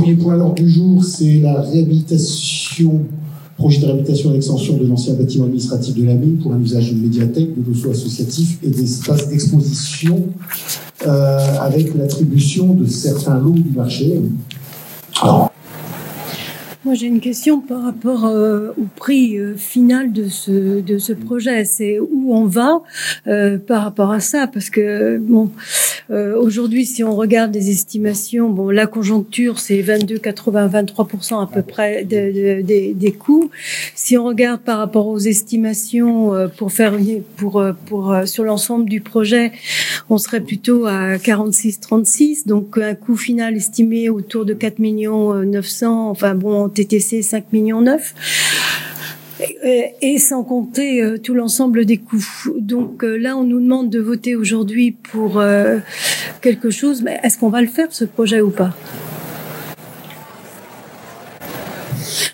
Premier point à du jour, c'est la réhabilitation, projet de réhabilitation et d'extension de l'ancien bâtiment administratif de la mine pour un usage de médiathèque, de dossiers associatifs et d'espaces d'exposition euh, avec l'attribution de certains lots du marché. Alors, moi, j'ai une question par rapport euh, au prix euh, final de ce, de ce projet. C'est où on va euh, par rapport à ça? Parce que, bon, aujourd'hui, si on regarde les estimations, bon, la conjoncture, c'est 22, 80, 23% à peu près de, des coûts. Si on regarde par rapport aux estimations pour faire pour, pour, sur l'ensemble du projet, on serait plutôt à 46, 36. Donc, un coût final estimé autour de 4 millions 900. Enfin, bon, TTC 5 millions 9 et sans compter euh, tout l'ensemble des coûts. Donc euh, là, on nous demande de voter aujourd'hui pour euh, quelque chose, mais est-ce qu'on va le faire, ce projet ou pas?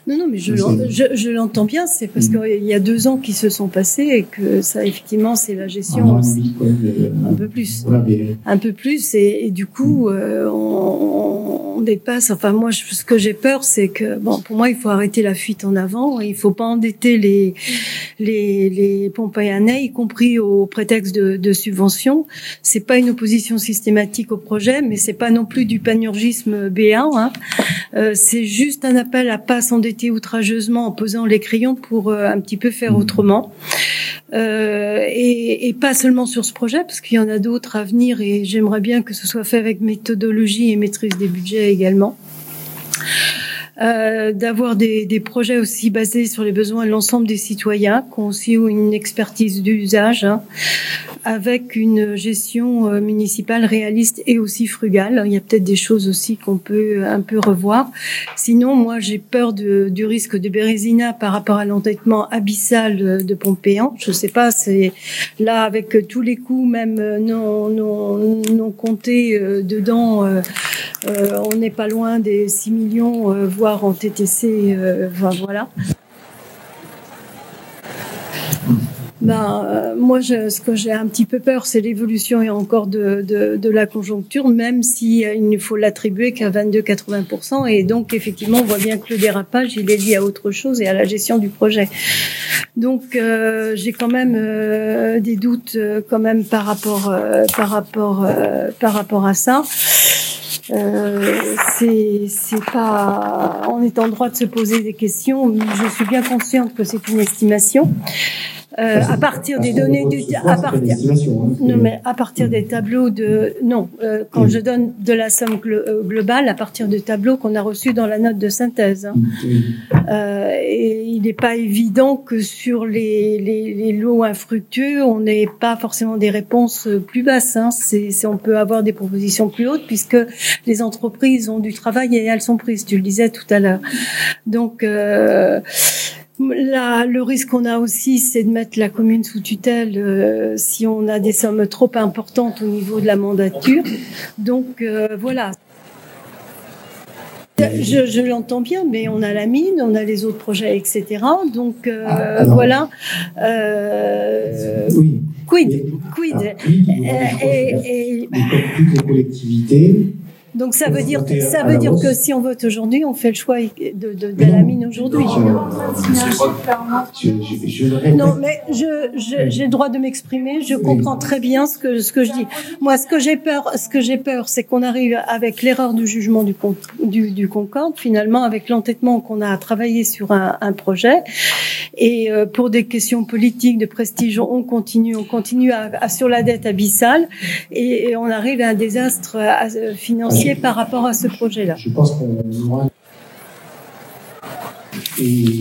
Non, non, mais je, je, l'entends bien. C'est parce mm. qu'il y a deux ans qui se sont passés et que ça, effectivement, c'est la gestion. un peu plus. Un peu plus. Et, du coup, mm. euh, on, dépasse. Enfin, moi, ce que j'ai peur, c'est que, bon, pour moi, il faut arrêter la fuite en avant. Il ne faut pas endetter les, les, les Pompéanais, y compris au prétexte de, de subventions. C'est pas une opposition systématique au projet, mais c'est pas non plus du panurgisme béat. Hein. Euh, c'est juste un appel à pas s'endetter outrageusement en posant les crayons pour euh, un petit peu faire mmh. autrement. Euh, et, et, pas seulement sur ce projet, parce qu'il y en a d'autres à venir et j'aimerais bien que ce soit fait avec méthodologie et maîtrise des budgets également. Euh, d'avoir des, des, projets aussi basés sur les besoins de l'ensemble des citoyens, qui ont une expertise d'usage, hein, avec une gestion euh, municipale réaliste et aussi frugale. Il y a peut-être des choses aussi qu'on peut un peu revoir. Sinon, moi, j'ai peur de, du risque de Bérésina par rapport à l'entêtement abyssal de, Pompéan. Je sais pas, c'est là avec tous les coûts, même non, non, non comptés euh, dedans, on n'est pas loin des 6 millions, voire en TTC. voilà. Ben, euh, moi, je, ce que j'ai un petit peu peur, c'est l'évolution et encore de, de, de, la conjoncture, même si euh, il ne faut l'attribuer qu'à 22-80%. Et donc, effectivement, on voit bien que le dérapage, il est lié à autre chose et à la gestion du projet. Donc, euh, j'ai quand même des doutes quand même par rapport, par rapport, par rapport à ça. Euh, c'est pas, on est en droit de se poser des questions. Je suis bien consciente que c'est une estimation. Euh, à partir des données du à partir non mais à partir des tableaux de non euh, quand je donne de la somme euh, globale à partir des tableaux qu'on a reçus dans la note de synthèse hein. euh, et il n'est pas évident que sur les, les, les lots infructueux on n'ait pas forcément des réponses plus basses hein. c'est on peut avoir des propositions plus hautes puisque les entreprises ont du travail et elles sont prises tu le disais tout à l'heure donc euh, Là, le risque qu'on a aussi, c'est de mettre la commune sous tutelle euh, si on a des sommes trop importantes au niveau de la mandature. Donc euh, voilà. Je, l'entends bien, mais on a la mine, on a les autres projets, etc. Donc euh, ah, voilà. oui. Quid, quid? Ah, et, et, toutes les collectivités donc ça veut dire ça veut dire que si on vote aujourd'hui, on fait le choix de, de, de la mine aujourd'hui. Non, mais je j'ai le droit de m'exprimer. Je comprends très bien ce que ce que je dis. Moi, ce que j'ai peur, ce que j'ai peur, c'est qu'on arrive avec l'erreur du jugement du, du, du Concorde, finalement, avec l'entêtement qu'on a travaillé sur un, un projet, et euh, pour des questions politiques de prestige, on continue, on continue à, sur la dette abyssale, et, et, on arrive à un désastre euh, par rapport à ce projet-là. Je pense qu'on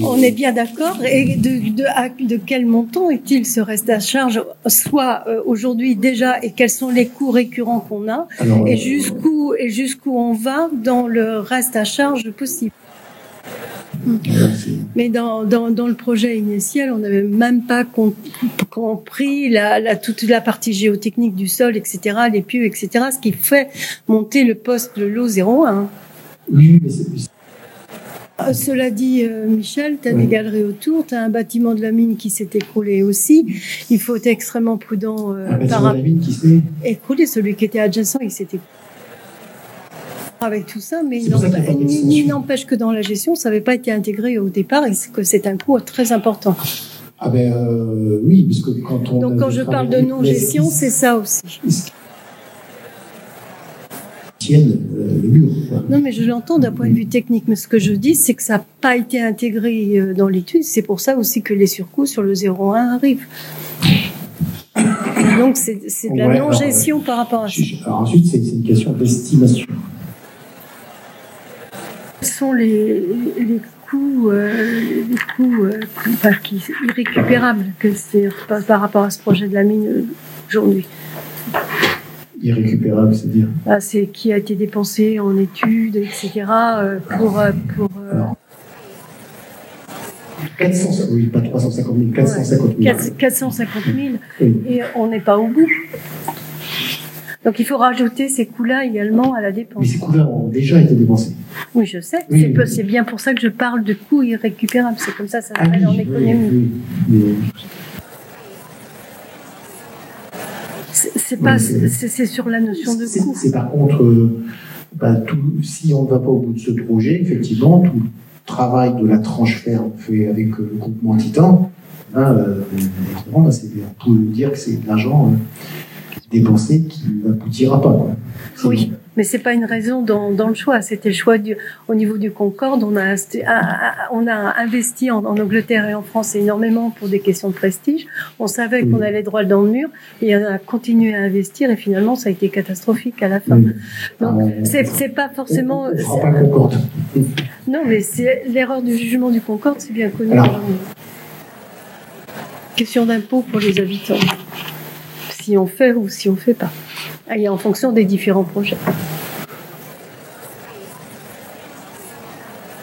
On est bien d'accord. Et de, de, de, quel montant est-il ce reste à charge, soit euh, aujourd'hui déjà, et quels sont les coûts récurrents qu'on a, et euh, jusqu'où et jusqu'où on va dans le reste à charge possible? Mais dans, dans, dans, le projet initial, on n'avait même pas compris la, la, toute la partie géotechnique du sol, etc., les pieux, etc., ce qui fait monter le poste de l'eau 01. Oui, mais c'est euh, cela dit, euh, Michel, tu as des galeries autour, tu as un bâtiment de la mine qui s'est écroulé aussi. Il faut être extrêmement prudent. Euh, un par... de la mine qui s'est écroulé, celui qui était adjacent, il s'est écroulé. Avec tout ça, mais il n'empêche- que dans la gestion, ça n'avait pas été intégré au départ et que c'est un coût très important. Ah ben euh, oui, parce que quand on. Donc quand je parle de non-gestion, c'est ça aussi. tiennent euh, le mur. Non, mais je l'entends d'un point de vue technique, mais ce que je dis, c'est que ça n'a pas été intégré euh, dans l'étude. C'est pour ça aussi que les surcoûts sur le 0,1 arrivent. Donc c'est de la Ouais, non-gestion par rapport à ça. Je- Alors ensuite, c'est une question d'estimation. Quels sont les, les coûts, euh, les coûts euh, enfin, qui, irrécupérables que c'est par, par rapport à ce projet de la mine aujourd'hui Irrécupérable, c'est-à-dire. Ah, C'est qui a été dépensé en études, etc. euh, pour, pour Alors, 400, oui, pas 350 000, 450 000. 4- 450 000 Oui. et on n'est pas au bout. Donc il faut rajouter ces coûts-là également à la Mais dépense. ces coûts-là ont déjà été dépensés. Oui, je sais. Oui, c'est oui. bien pour ça que je parle de coûts irrécupérables. C'est comme ça, ça Ah s'appelle en oui, oui, économie. C'est pas, c'est- sur la notion de coût. C'est par contre, euh, bah, tout- si on ne va pas au bout de ce projet, effectivement, tout le travail de la tranche ferme fait avec euh, le groupement Titan, hein, euh, on peut dire que c'est de l'argent euh, dépensé qui n'aboutira pas. Quoi. Oui, mais c'est pas une raison dans, dans le choix. C'était le choix du, au niveau du Concorde. On a, on investi en, en Angleterre et en France énormément pour des questions de prestige. On savait qu'on Oui. allait droit dans le mur et on a continué à investir et finalement ça a été catastrophique à la fin. Oui. Donc Alors, c'est c'est pas forcément. On ne fera pas Concorde. Non, mais c'est l'erreur du jugement du Concorde, c'est bien connu. Alors. Question d'impôt pour les habitants. Si on fait ou si on fait pas. Et en fonction des différents projets.